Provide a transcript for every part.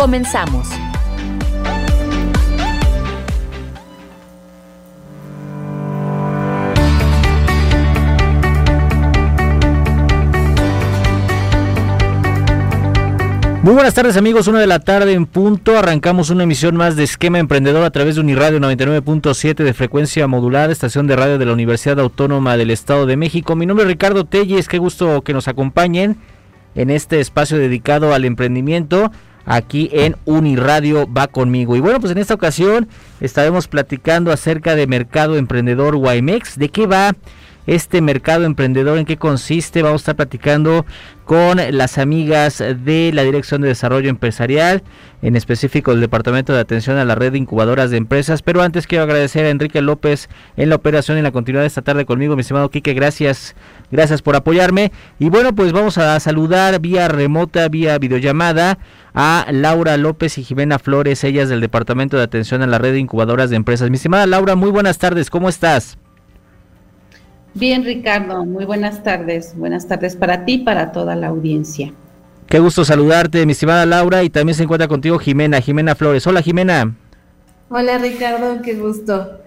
Comenzamos. Muy buenas tardes amigos, una de la tarde en punto, arrancamos una emisión más de Esquema Emprendedor a través de Uniradio 99.7 de frecuencia modulada, estación de radio de la Universidad Autónoma del Estado de México. Mi nombre es Ricardo Telles, qué gusto que nos acompañen en este espacio dedicado al emprendimiento aquí en Uniradio va conmigo. Y bueno, pues en esta ocasión estaremos platicando acerca de Mercado Emprendedor YMEX, de qué va este mercado emprendedor, en qué consiste. Vamos a estar platicando con las amigas de la Dirección de Desarrollo Empresarial, en específico del Departamento de Atención a la Red de Incubadoras de Empresas. Pero antes quiero agradecer a Enrique López en la operación y en la continuidad de esta tarde conmigo, mi estimado Quique. Gracias, gracias por apoyarme. Y bueno, pues vamos a saludar vía remota, vía videollamada a Laura López y Jimena Flores, ellas del Departamento de Atención a la Red de Incubadoras de Empresas. Mi estimada Laura, muy buenas tardes, ¿cómo estás? Bien, Ricardo, muy buenas tardes. Buenas tardes para ti y para toda la audiencia. Qué gusto saludarte, mi estimada Laura, y también se encuentra contigo Jimena, Jimena Flores. Hola, Jimena. Hola, Ricardo, qué gusto.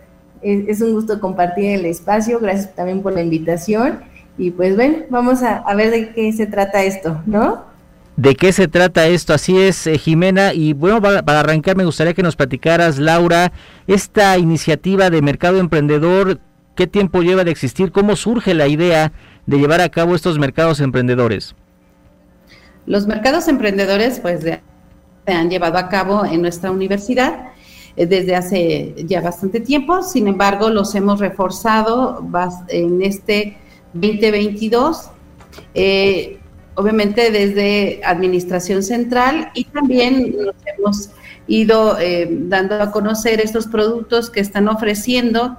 Es, un gusto compartir el espacio. Gracias también por la invitación. Y pues ven, vamos a, a ver de qué se trata esto, ¿no? ¿De qué se trata esto? Así es, eh, Jimena. Y bueno, para, para, arrancar me gustaría que nos platicaras, Laura, esta iniciativa de Mercado Emprendedor, ¿Qué tiempo lleva de existir? ¿Cómo surge la idea de llevar a cabo estos mercados emprendedores? Los mercados emprendedores pues se han llevado a cabo en nuestra universidad eh, desde hace ya bastante tiempo, sin embargo los hemos reforzado en este 2022, eh, obviamente desde Administración Central y también nos hemos ido eh, dando a conocer estos productos que están ofreciendo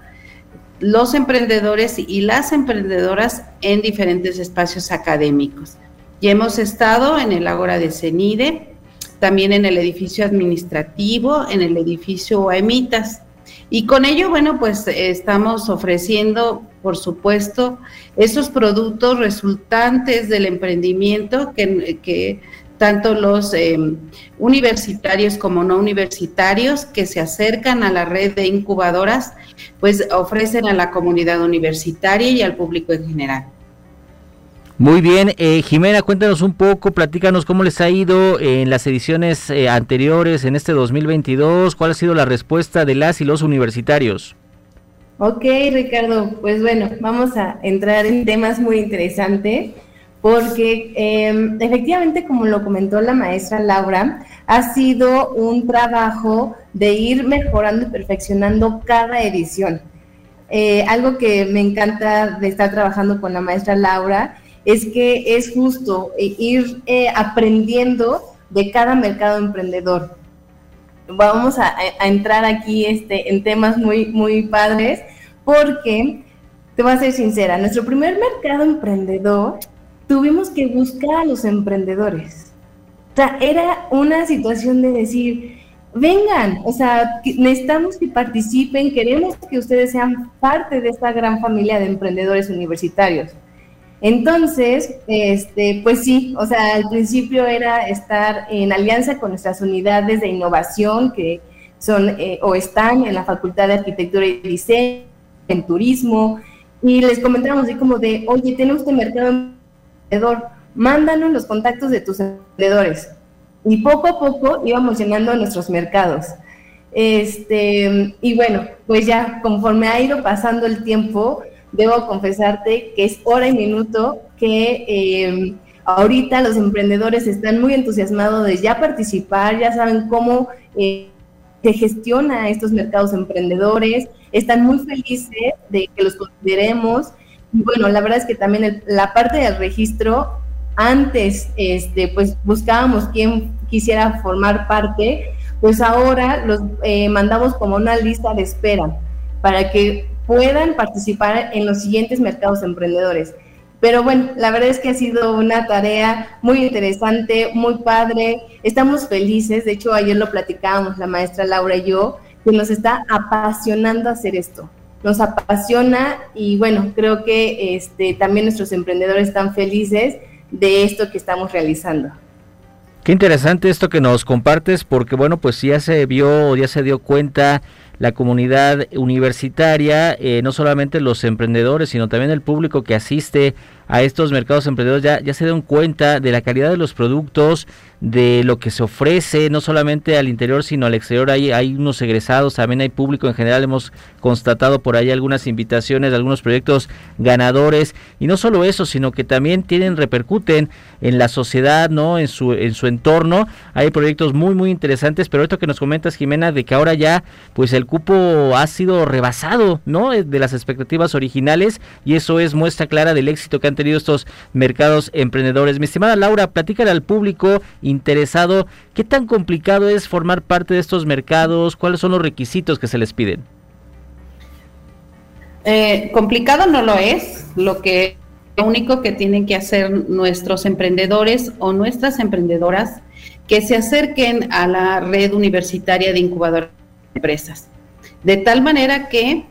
los emprendedores y las emprendedoras en diferentes espacios académicos. Ya hemos estado en el Ágora de CENIDE, también en el edificio administrativo, en el edificio AEMITAS. Y con ello, bueno, pues estamos ofreciendo, por supuesto, esos productos resultantes del emprendimiento que, que tanto los em, universitarios como no universitarios que se acercan a la red de incubadoras, pues ofrecen a la comunidad universitaria y al público en general. Muy bien, eh, Jimena, cuéntanos un poco, platícanos cómo les ha ido en las ediciones eh, anteriores, en este 2022, cuál ha sido la respuesta de las y los universitarios. Ok, Ricardo, pues bueno, vamos a entrar en temas muy interesantes porque em, efectivamente, como lo comentó la maestra Laura, ha sido un trabajo de ir mejorando y perfeccionando cada edición. Eh, algo que me encanta de estar trabajando con la maestra Laura es que es justo eh, ir eh, aprendiendo de cada mercado emprendedor. Vamos a, a, entrar aquí este, en temas muy, muy padres porque, te voy a ser sincera, nuestro primer mercado emprendedor tuvimos que buscar a los emprendedores. O sea, era una situación de decir, vengan, o sea, necesitamos que participen, queremos que ustedes sean parte de esta gran familia de emprendedores universitarios. Entonces, este, pues sí, o sea, al principio era estar en alianza con nuestras unidades de innovación que son eh, o están en la Facultad de Arquitectura y Diseño, en turismo, y les comentamos así como de, oye, tenemos este mercado mándanos los contactos de tus emprendedores. Y poco a poco íbamos llenando nuestros mercados. Este, y bueno, pues ya conforme ha ido pasando el tiempo, debo confesarte que es hora y minuto que eh, ahorita los emprendedores están muy entusiasmados de ya participar, ya saben cómo eh, se gestiona estos mercados emprendedores, están muy felices de que los consideremos bueno, la verdad es que también la parte del registro antes este, pues buscábamos quién quisiera formar parte, pues ahora los eh, mandamos como una lista de espera para que puedan participar en los siguientes mercados emprendedores. Pero bueno, la verdad es que ha sido una tarea muy interesante, muy padre. Estamos felices, de hecho ayer lo platicábamos la maestra Laura y yo, que nos está apasionando hacer esto. Nos apasiona y bueno, creo que este, también nuestros emprendedores están felices de esto que estamos realizando. Qué interesante esto que nos compartes porque bueno, pues ya se vio, ya se dio cuenta la comunidad universitaria, eh, no solamente los emprendedores, sino también el público que asiste a estos mercados emprendedores ya, ya se dan cuenta de la calidad de los productos, de lo que se ofrece, no solamente al interior, sino al exterior. Hay, hay unos egresados, también hay público en general. Hemos constatado por ahí algunas invitaciones algunos proyectos ganadores. Y no solo eso, sino que también tienen, repercuten en la sociedad, ¿no? En su, en su entorno. Hay proyectos muy, muy interesantes. Pero esto que nos comentas, Jimena, de que ahora ya, pues el cupo ha sido rebasado, ¿no? De las expectativas originales. Y eso es muestra clara del éxito que han tenido estos mercados emprendedores. Mi estimada Laura, platícale al público interesado qué tan complicado es formar parte de estos mercados, cuáles son los requisitos que se les piden. Eh, complicado no lo es, lo que único que tienen que hacer nuestros emprendedores o nuestras emprendedoras que se acerquen a la red universitaria de incubadoras de empresas, de tal manera que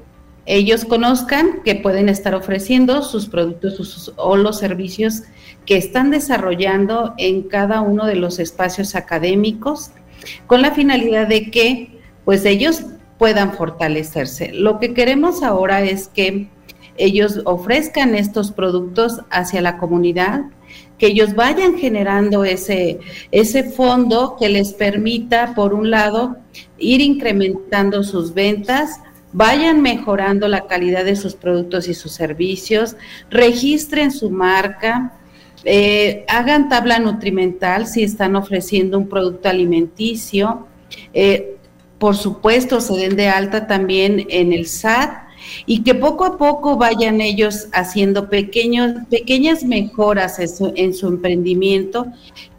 ellos conozcan que pueden estar ofreciendo sus productos o los servicios que están desarrollando en cada uno de los espacios académicos con la finalidad de que pues ellos puedan fortalecerse. Lo que queremos ahora es que ellos ofrezcan estos productos hacia la comunidad, que ellos vayan generando ese, ese fondo que les permita, por un lado, ir incrementando sus ventas, vayan mejorando la calidad de sus productos y sus servicios, registren su marca, eh, hagan tabla nutrimental si están ofreciendo un producto alimenticio. Eh, por supuesto, se den de alta también en el SAT y que poco a poco vayan ellos haciendo pequeñas mejoras en su emprendimiento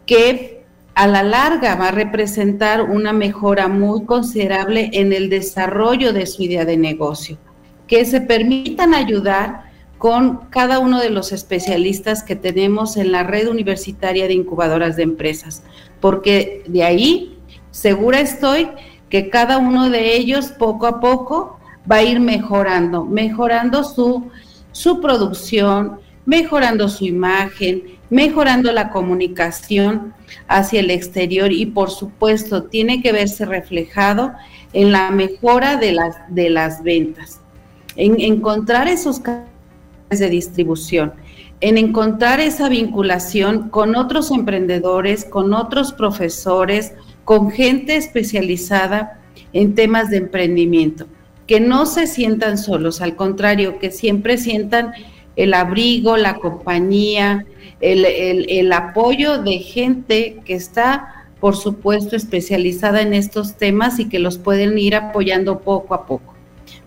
que a la larga va a representar una mejora muy considerable en el desarrollo de su idea de negocio, que se permitan ayudar con cada uno de los especialistas que tenemos en la red universitaria de incubadoras de empresas, porque de ahí segura estoy que cada uno de ellos poco a poco va a ir mejorando, mejorando su, su producción, mejorando su imagen, mejorando la comunicación hacia el exterior y por supuesto tiene que verse reflejado en la mejora de las, de las ventas, en encontrar esos canales de distribución, en encontrar esa vinculación con otros emprendedores, con otros profesores, con gente especializada en temas de emprendimiento, que no se sientan solos, al contrario, que siempre sientan el abrigo, la compañía, el, apoyo de gente que está, por supuesto, especializada en estos temas y que los pueden ir apoyando poco a poco.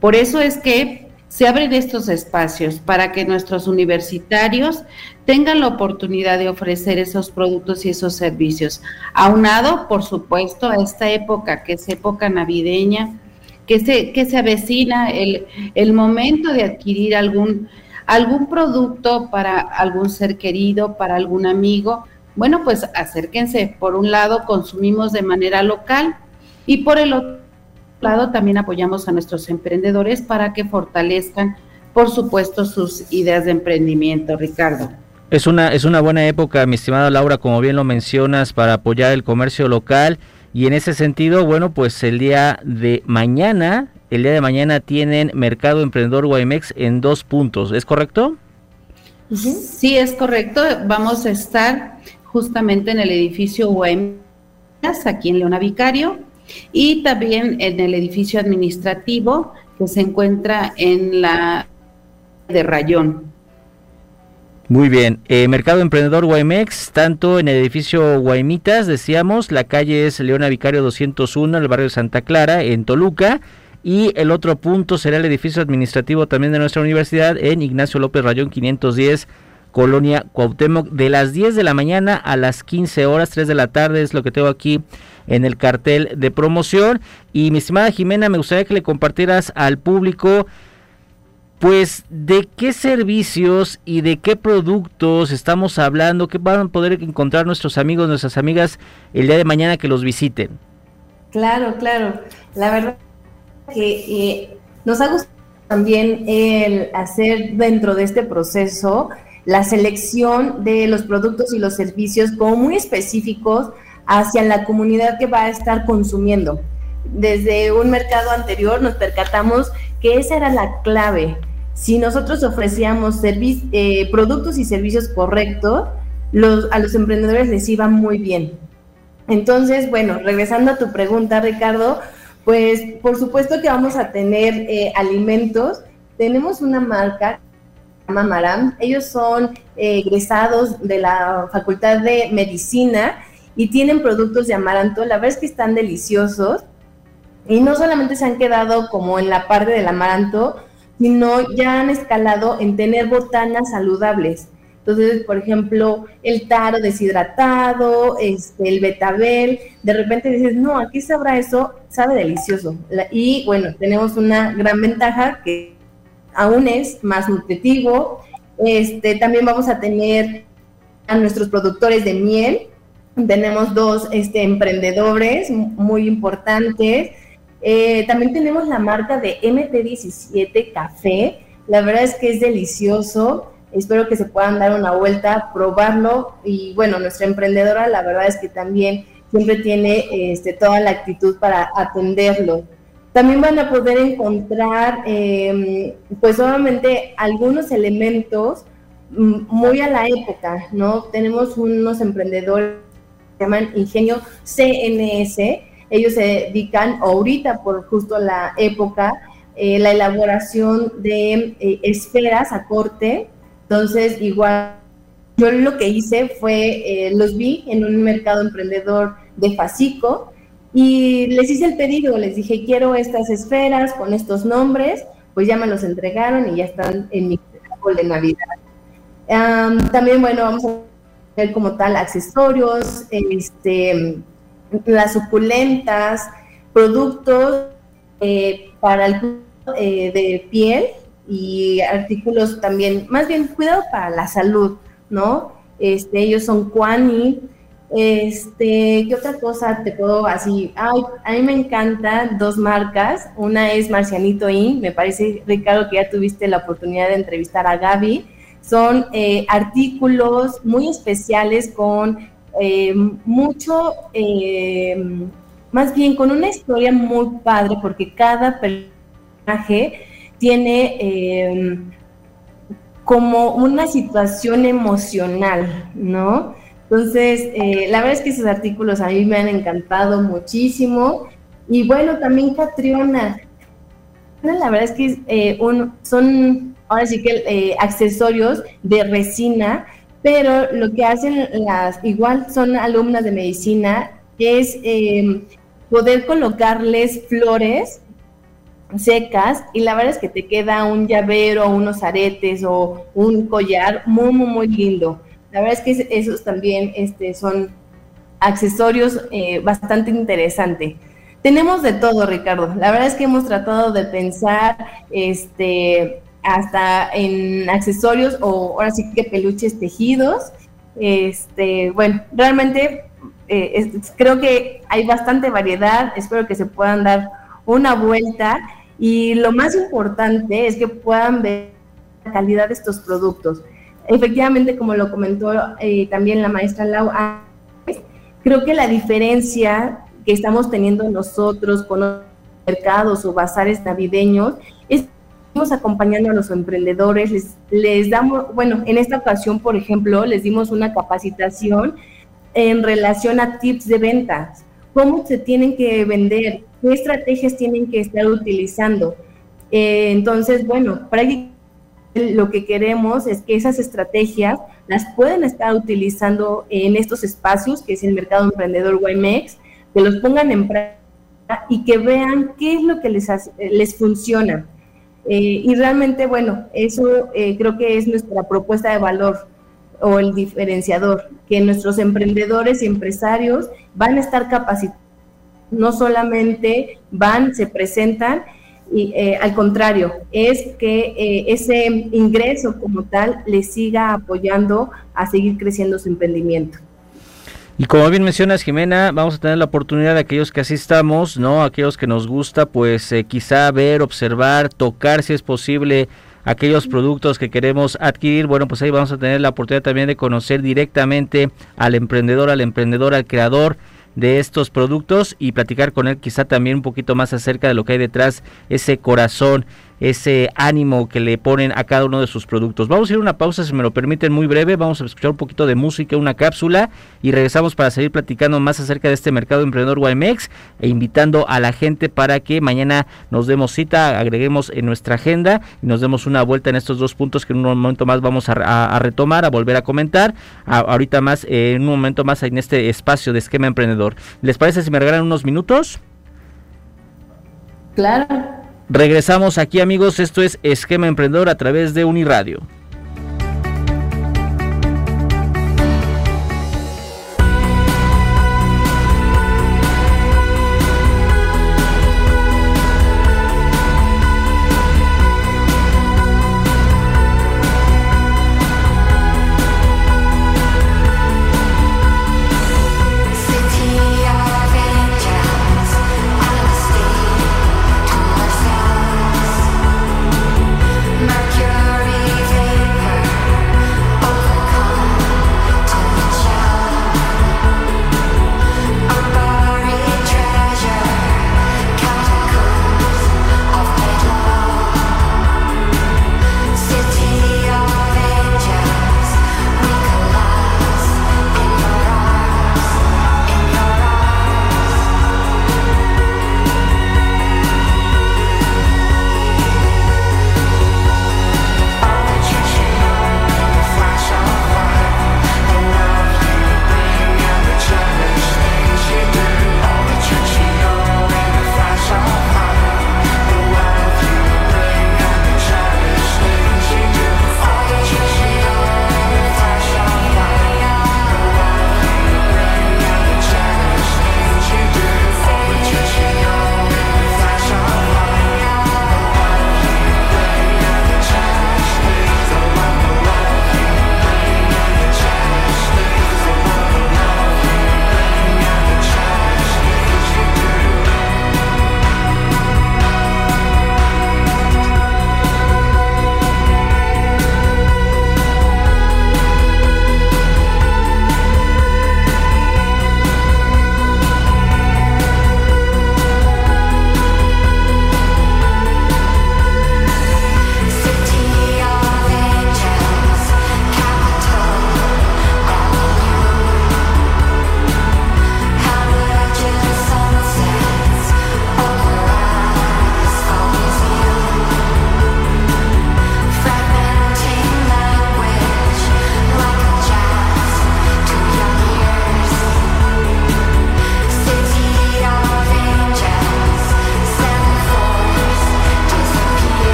Por eso es que se abren estos espacios para que nuestros universitarios tengan la oportunidad de ofrecer esos productos y esos servicios. Aunado, por supuesto, a esta época que es época navideña, que se, que se avecina el, el momento de adquirir algún algún producto para algún ser querido, para algún amigo, bueno, pues acérquense. Por un lado, consumimos de manera local y por el otro lado, también apoyamos a nuestros emprendedores para que fortalezcan, por supuesto, sus ideas de emprendimiento, Ricardo. Es una, es una buena época, mi estimada Laura, como bien lo mencionas, para apoyar el comercio local. Y en ese sentido, bueno, pues el día de mañana el día de mañana tienen Mercado Emprendedor Guaymex en dos puntos, ¿es correcto? Sí, es correcto. Vamos a estar justamente en el edificio Guaymex, aquí en Leona Vicario, y también en el edificio administrativo que se encuentra en la de Rayón. Muy bien, eh, Mercado Emprendedor Guaymex, tanto en el edificio Guaymitas, decíamos, la calle es Leona Vicario 201, en el barrio de Santa Clara, en Toluca, y el otro punto será el edificio administrativo también de nuestra universidad en Ignacio López Rayón 510 Colonia Cuauhtémoc, de las 10 de la mañana a las 15 horas, 3 de la tarde es lo que tengo aquí en el cartel de promoción. Y mi estimada Jimena, me gustaría que le compartieras al público pues de qué servicios y de qué productos estamos hablando, que van a poder encontrar nuestros amigos, nuestras amigas el día de mañana que los visiten. Claro, claro. La verdad que eh, nos ha gustado también el hacer dentro de este proceso la selección de los productos y los servicios como muy específicos hacia la comunidad que va a estar consumiendo. Desde un mercado anterior nos percatamos que esa era la clave. Si nosotros ofrecíamos eh, productos y servicios correctos, a los emprendedores les iba muy bien. Entonces, bueno, regresando a tu pregunta, Ricardo, pues por supuesto que vamos a tener eh, alimentos. Tenemos una marca Maram. Ellos son eh, egresados de la Facultad de Medicina y tienen productos de amaranto. La verdad es que están deliciosos. Y no solamente se han quedado como en la parte del amaranto, sino ya han escalado en tener botanas saludables. Entonces, por ejemplo, el taro deshidratado, este, el betabel, de repente dices, no, aquí sabrá eso, sabe delicioso. y bueno, tenemos una gran ventaja que aún es más nutritivo. Este, también vamos a tener a nuestros productores de miel. Tenemos dos este, emprendedores muy importantes. Eh, también tenemos la marca de MT17 Café. La verdad es que es delicioso. Espero que se puedan dar una vuelta, probarlo. Y bueno, nuestra emprendedora, la verdad es que también siempre tiene este, toda la actitud para atenderlo. También van a poder encontrar, em, pues obviamente, algunos elementos mm, muy a la época, ¿no? Tenemos unos emprendedores llaman Ingenio CNS, ellos se dedican ahorita por justo la época, eh, la elaboración de eh, esferas a corte, entonces igual yo lo que hice fue, eh, los vi en un mercado emprendedor de Facico, y les hice el pedido, les dije, quiero estas esferas con estos nombres, pues ya me los entregaron y ya están en mi árbol de Navidad. también, bueno, vamos a como tal accesorios, este, las suculentas, productos eh, para el eh, de piel y artículos también, más bien cuidado para la salud, ¿no? Este, ellos son Quani, este, ¿qué otra cosa te puedo así? Ay, a mí me encantan dos marcas. Una es Marcianito In. Me parece, Ricardo, que ya tuviste la oportunidad de entrevistar a Gaby. Son eh, artículos muy especiales con eh, mucho, eh, más bien con una historia muy padre, porque cada personaje tiene como una situación emocional, ¿no? Entonces, eh, la verdad es que esos artículos a mí me han encantado muchísimo. Y bueno, también Catriona. La verdad es que eh, son, ahora sí que eh, accesorios de resina, pero lo que hacen las, igual son alumnas de medicina, es em, poder colocarles flores secas y la verdad es que te queda un llavero, unos aretes o un collar muy, muy, muy lindo. La verdad es que esos también este, son accesorios eh, bastante interesantes. Tenemos de todo, Ricardo. La verdad es que hemos tratado de pensar este, hasta en accesorios o ahora sí que peluches tejidos. Este, bueno, realmente eh, creo que hay bastante variedad. Espero que se puedan dar una vuelta. Y lo más importante es que puedan ver la calidad de estos productos efectivamente, como lo comentó eh, también la maestra Lau, creo que la diferencia que estamos teniendo nosotros con los mercados o bazares navideños es estamos acompañando a los emprendedores, les, les damos, bueno, en esta ocasión, por ejemplo, les dimos una capacitación en relación a tips de ventas, cómo se tienen que vender, qué estrategias tienen que estar utilizando. Eh, entonces, bueno, prácticamente lo que queremos es que esas estrategias las pueden estar utilizando en estos espacios, que es el mercado emprendedor YMEX, que los pongan en práctica y que vean qué es lo que les, les funciona. Eh, y realmente, bueno, eso eh, creo que es nuestra propuesta de valor. o el diferenciador, que nuestros emprendedores y empresarios van a estar capacitados, no solamente van, se presentan, y, eh, al contrario, es que eh, ese ingreso como tal les siga apoyando a seguir creciendo su emprendimiento. Y como bien mencionas, Jimena, vamos a tener la oportunidad de aquellos que asistamos, ¿no? Aquellos que nos gusta, pues eh, quizá ver, observar, tocar si es posible aquellos productos que queremos adquirir, bueno, pues ahí vamos a tener la oportunidad también de conocer directamente al emprendedor, al emprendedor, al creador de estos productos y platicar con él quizá también un poquito más acerca de lo que hay detrás, ese corazón, ese ánimo que le ponen a cada uno de sus productos. Vamos a ir a una pausa, si me lo permiten, muy breve. Vamos a escuchar un poquito de música, una cápsula y regresamos para seguir platicando más acerca de este mercado emprendedor YMX e invitando a la gente para que mañana nos demos cita, agreguemos en nuestra agenda y nos demos una vuelta en estos dos puntos que en un momento más vamos a, retomar, a volver a comentar. ahorita más, en un momento más en este espacio de esquema emprendedor. ¿Les parece si me regalan unos minutos? Claro. Regresamos aquí amigos, esto es Esquema Emprendedor a través de Uniradio.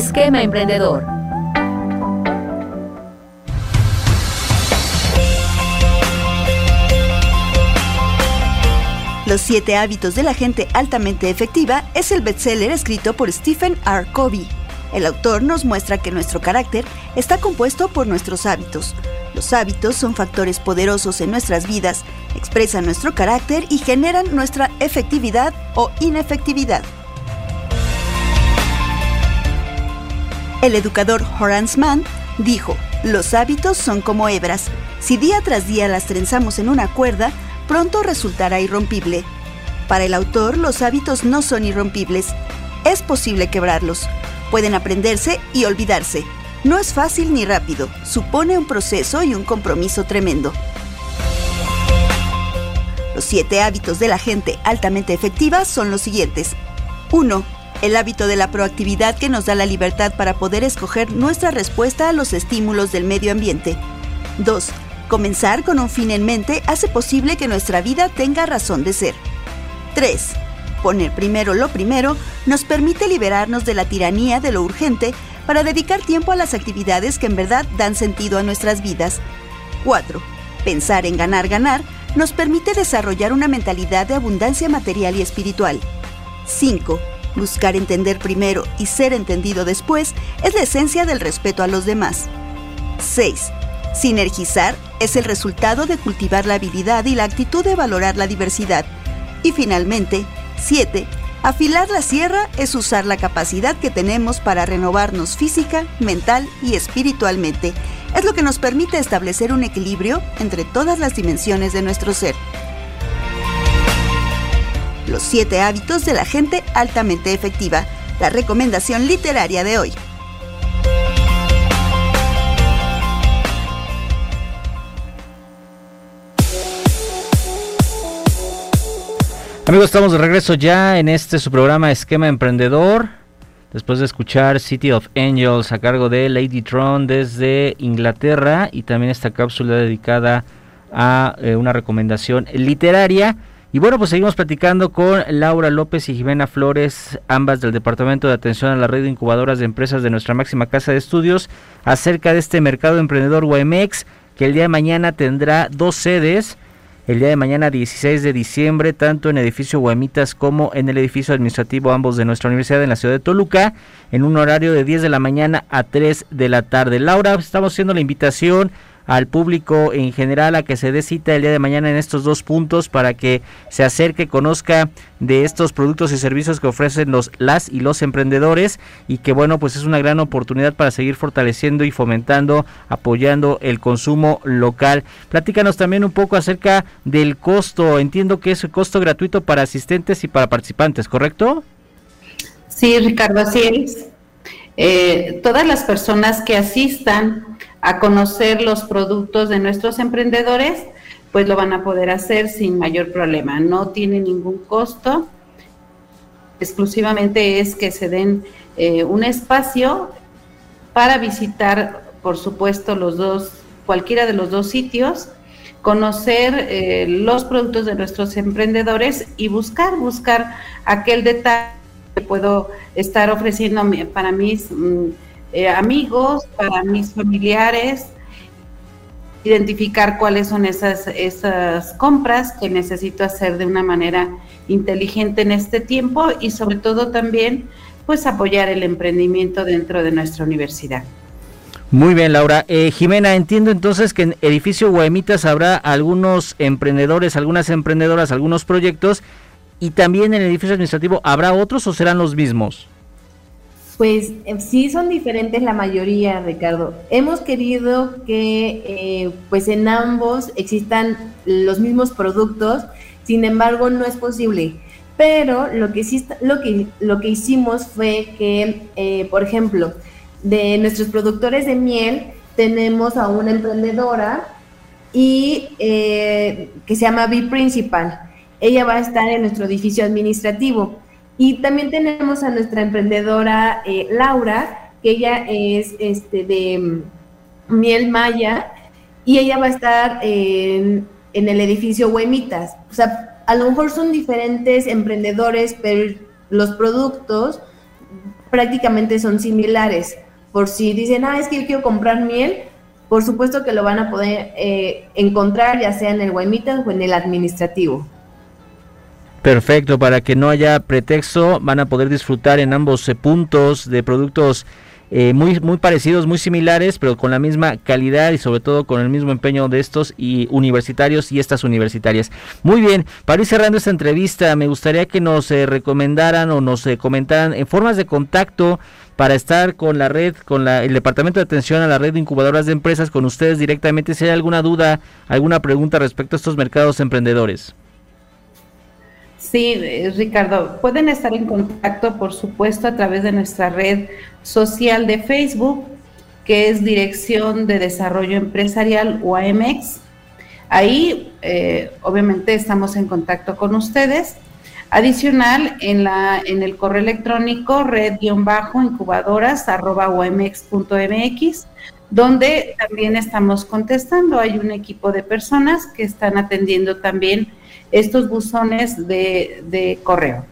Esquema Emprendedor. Los siete hábitos de la gente altamente efectiva es el bestseller escrito por Stephen R. Covey. El autor nos muestra que nuestro carácter está compuesto por nuestros hábitos. Los hábitos son factores poderosos en nuestras vidas, expresan nuestro carácter y generan nuestra efectividad o inefectividad. El educador Horace Mann dijo, los hábitos son como hebras. Si día tras día las trenzamos en una cuerda, pronto resultará irrompible. Para el autor, los hábitos no son irrompibles. Es posible quebrarlos. Pueden aprenderse y olvidarse. No es fácil ni rápido. Supone un proceso y un compromiso tremendo. Los siete hábitos de la gente altamente efectiva son los siguientes. 1. El hábito de la proactividad que nos da la libertad para poder escoger nuestra respuesta a los estímulos del medio ambiente. 2 Comenzar con un fin en mente hace posible que nuestra vida tenga razón de ser. 3. Poner primero lo primero nos permite liberarnos de la tiranía de lo urgente para dedicar tiempo a las actividades que en verdad dan sentido a nuestras vidas. 4. Pensar en ganar, ganar nos permite desarrollar una mentalidad de abundancia material y espiritual. 5. Buscar entender primero y ser entendido después es la esencia del respeto a los demás. 6. Sinergizar es el resultado de cultivar la habilidad y la actitud de valorar la diversidad. Y finalmente, 7. Afilar la sierra es usar la capacidad que tenemos para renovarnos física, mental y espiritualmente. Es lo que nos permite establecer un equilibrio entre todas las dimensiones de nuestro ser. Los 7 hábitos de la gente altamente efectiva. La recomendación literaria de hoy. Amigos, estamos de regreso ya en este su programa Esquema Emprendedor. Después de escuchar City of Angels a cargo de Lady Tron desde Inglaterra y también esta cápsula dedicada a eh, una recomendación literaria. Y bueno, pues seguimos platicando con Laura López y Jimena Flores, ambas del Departamento de Atención a la Red de Incubadoras de Empresas de nuestra máxima casa de estudios, acerca de este mercado emprendedor YMX, que el día de mañana tendrá dos sedes el día de mañana 16 de diciembre, tanto en el edificio Guamitas como en el edificio administrativo, ambos de nuestra universidad en la ciudad de Toluca, en un horario de 10 de la mañana a 3 de la tarde. Laura, estamos haciendo la invitación al público en general a que se dé cita el día de mañana en estos dos puntos para que se acerque, conozca de estos productos y servicios que ofrecen los las y los emprendedores y que bueno, pues es una gran oportunidad para seguir fortaleciendo y fomentando, apoyando el consumo local. Platícanos también un poco acerca del costo. Entiendo que es costo gratuito para asistentes y para participantes, ¿correcto? Sí, Ricardo, así es. Eh, todas las personas que asistan a conocer los productos de nuestros emprendedores, pues lo van a poder hacer sin mayor problema. No tiene ningún costo. Exclusivamente es que se den eh, un espacio para visitar, por supuesto, los dos, cualquiera de los dos sitios, conocer eh, los productos de nuestros emprendedores y buscar, buscar aquel detalle que puedo estar ofreciendo para mis mm, eh, amigos, para mis familiares, identificar cuáles son esas, esas compras que necesito hacer de una manera inteligente en este tiempo y sobre todo también pues apoyar el emprendimiento dentro de nuestra universidad. Muy bien, Laura. Eh, Jimena, entiendo entonces que en edificio Guaymitas habrá algunos emprendedores, algunas emprendedoras, algunos proyectos y también en el edificio administrativo habrá otros o serán los mismos pues eh, sí son diferentes la mayoría, Ricardo. Hemos querido que eh, pues en ambos existan los mismos productos, sin embargo no es posible. Pero lo que, sí, lo que, lo que hicimos fue que, eh, por ejemplo, de nuestros productores de miel, tenemos a una emprendedora y que se llama B Principal. Ella va a estar en nuestro edificio administrativo. Y también tenemos a nuestra emprendedora eh, Laura, que ella es este, de mm, Miel Maya, y ella va a estar en, el edificio Huemitas. O sea, a lo mejor son diferentes emprendedores, pero los productos prácticamente son similares. Por si dicen, ah, es que yo quiero comprar miel, por supuesto que lo van a poder eh, encontrar ya sea en el Guaymitas o en el administrativo. Perfecto, para que no haya pretexto, van a poder disfrutar en ambos eh, puntos de productos eh, muy, muy parecidos, muy similares, pero con la misma calidad y sobre todo con el mismo empeño de estos y universitarios y estas universitarias. Muy bien, para ir cerrando esta entrevista, me gustaría que nos eh, recomendaran o nos comentaran en formas de contacto para estar con la red, con la, el Departamento de Atención a la Red de Incubadoras de Empresas, con ustedes directamente, si hay alguna duda, alguna pregunta respecto a estos mercados emprendedores. Sí, eh, Ricardo, pueden estar en contacto, por supuesto, a través de nuestra red social de Facebook, que es Dirección de Desarrollo Empresarial UAMX. Ahí, eh, obviamente, estamos en contacto con ustedes. Adicional, en, la, en el correo electrónico red-incubadoras.mx, donde también estamos contestando. Hay un equipo de personas que están atendiendo también estos buzones de, correo.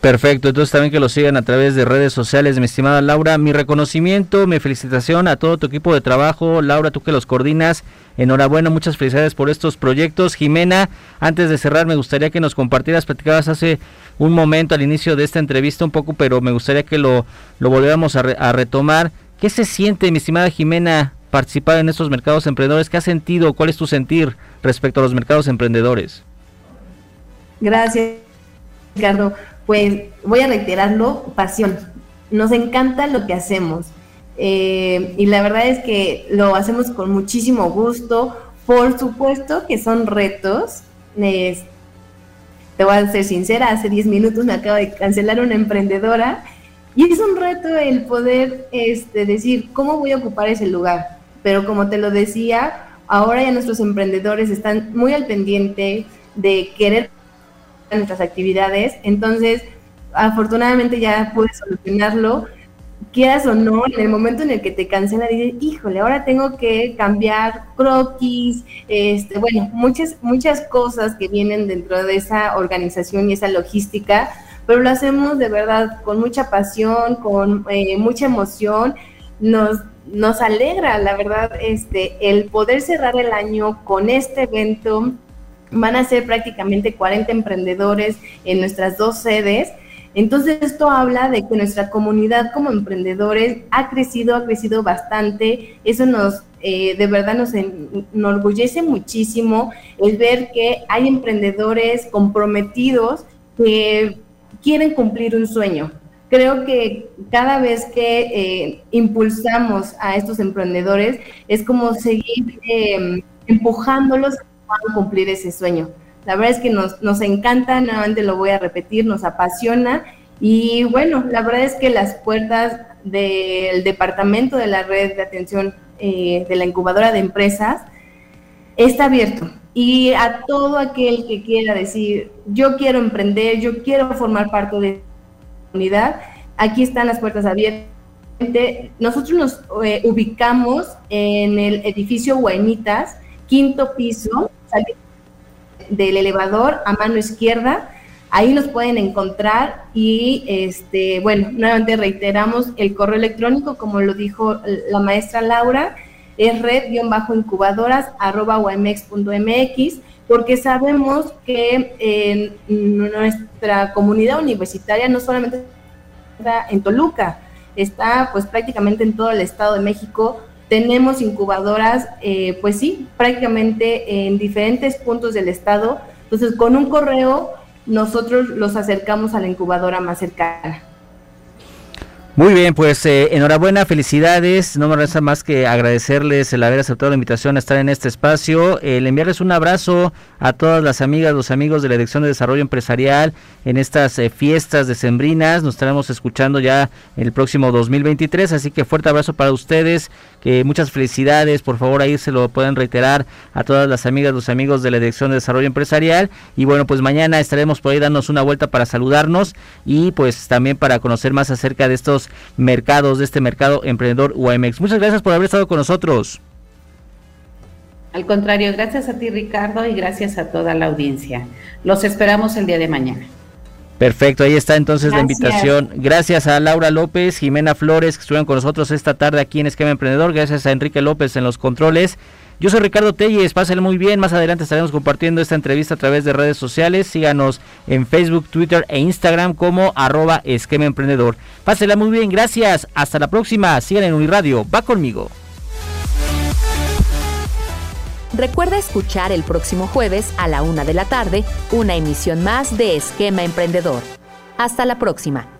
Perfecto, entonces también que lo sigan a través de redes sociales, mi estimada Laura. Mi reconocimiento, mi felicitación a todo tu equipo de trabajo. Laura, tú que los coordinas, enhorabuena, muchas felicidades por estos proyectos. Jimena, antes de cerrar, me gustaría que nos compartieras, platicabas hace un momento al inicio de esta entrevista un poco, pero me gustaría que lo, lo volviéramos a, a retomar. ¿Qué se siente, mi estimada Jimena, participar en estos mercados emprendedores? ¿Qué has sentido? ¿Cuál es tu sentir respecto a los mercados emprendedores? Gracias, Ricardo. Pues voy a reiterarlo, pasión. Nos encanta lo que hacemos. Eh, y la verdad es que lo hacemos con muchísimo gusto. Por supuesto que son retos. te voy a ser sincera, hace 10 minutos me acaba de cancelar una emprendedora y es un reto el poder este, decir, ¿cómo voy a ocupar ese lugar? Pero como te lo decía, ahora ya nuestros emprendedores están muy al pendiente de querer nuestras actividades, entonces afortunadamente ya puedes solucionarlo, quieras o no, en el momento en el que te cancela, dices, híjole, ahora tengo que cambiar croquis, este, bueno, muchas, muchas cosas que vienen dentro de esa organización y esa logística, pero lo hacemos de verdad con mucha pasión, con eh, mucha emoción, nos nos alegra, la verdad, este, el poder cerrar el año con este evento. Van a ser prácticamente 40 emprendedores en nuestras dos sedes. Entonces esto habla de que nuestra comunidad como emprendedores ha crecido, ha crecido bastante. Eso nos, eh, de verdad nos enorgullece muchísimo el ver que hay emprendedores comprometidos que quieren cumplir un sueyo creo que cada vez que eh, impulsamos a estos emprendedores es como seguir em, empujándolos a cumplir ese sueño. La verdad es que nos, nos encanta, nuevamente lo voy a repetir, nos apasiona y bueno, la verdad es que las puertas del departamento de la red de atención eh, de la incubadora de empresas está abierto. Y a todo aquel que quiera decir, yo quiero emprender, yo quiero formar parte de unidad. Aquí están las puertas abiertas. Nosotros nos eh, ubicamos en el edificio Guainitas, quinto piso, del elevador a mano izquierda. Ahí nos pueden encontrar y, este, bueno, nuevamente reiteramos el correo electrónico, como lo dijo la maestra Laura, es red-incubadoras porque sabemos que en nuestra comunidad universitaria no solamente está en Toluca, está pues prácticamente en todo el Estado de México. Tenemos incubadoras, eh, pues sí, prácticamente en diferentes puntos del Estado. Entonces, con un correo, nosotros los acercamos a la incubadora más cercana. Muy bien, pues eh, enhorabuena, felicidades. No me resta más que agradecerles el haber aceptado la invitación a estar en este espacio, el enviarles un abrazo a todas las amigas, los amigos de la Dirección de Desarrollo Empresarial en estas eh, fiestas decembrinas. Nos estaremos escuchando ya el próximo 2023, así que fuerte abrazo para ustedes, que muchas felicidades. Por favor, ahí se lo pueden reiterar a todas las amigas, los amigos de la Dirección de Desarrollo Empresarial. Y bueno, pues mañana estaremos por ahí dándonos una vuelta para saludarnos y pues también para conocer más acerca de estos mercados, de este mercado emprendedor UAMX. Muchas gracias por haber estado con nosotros. Al contrario, gracias a ti Ricardo y gracias a toda la audiencia. Los esperamos el día de mañana. Perfecto, ahí está entonces la invitación. Gracias a Laura López, Jimena Flores, que estuvieron con nosotros esta tarde aquí en Esquema Emprendedor. Gracias a Enrique López en los controles. Yo soy Ricardo Telles, pásenle muy bien. Más adelante estaremos compartiendo esta entrevista a través de redes sociales. Síganos en Facebook, Twitter e Instagram como arroba esquema emprendedor. Pásenla muy bien, gracias. Hasta la próxima. Sigan en Uniradio. Va conmigo. Recuerda escuchar el próximo jueves a la una de la tarde una emisión más de Esquema Emprendedor. Hasta la próxima.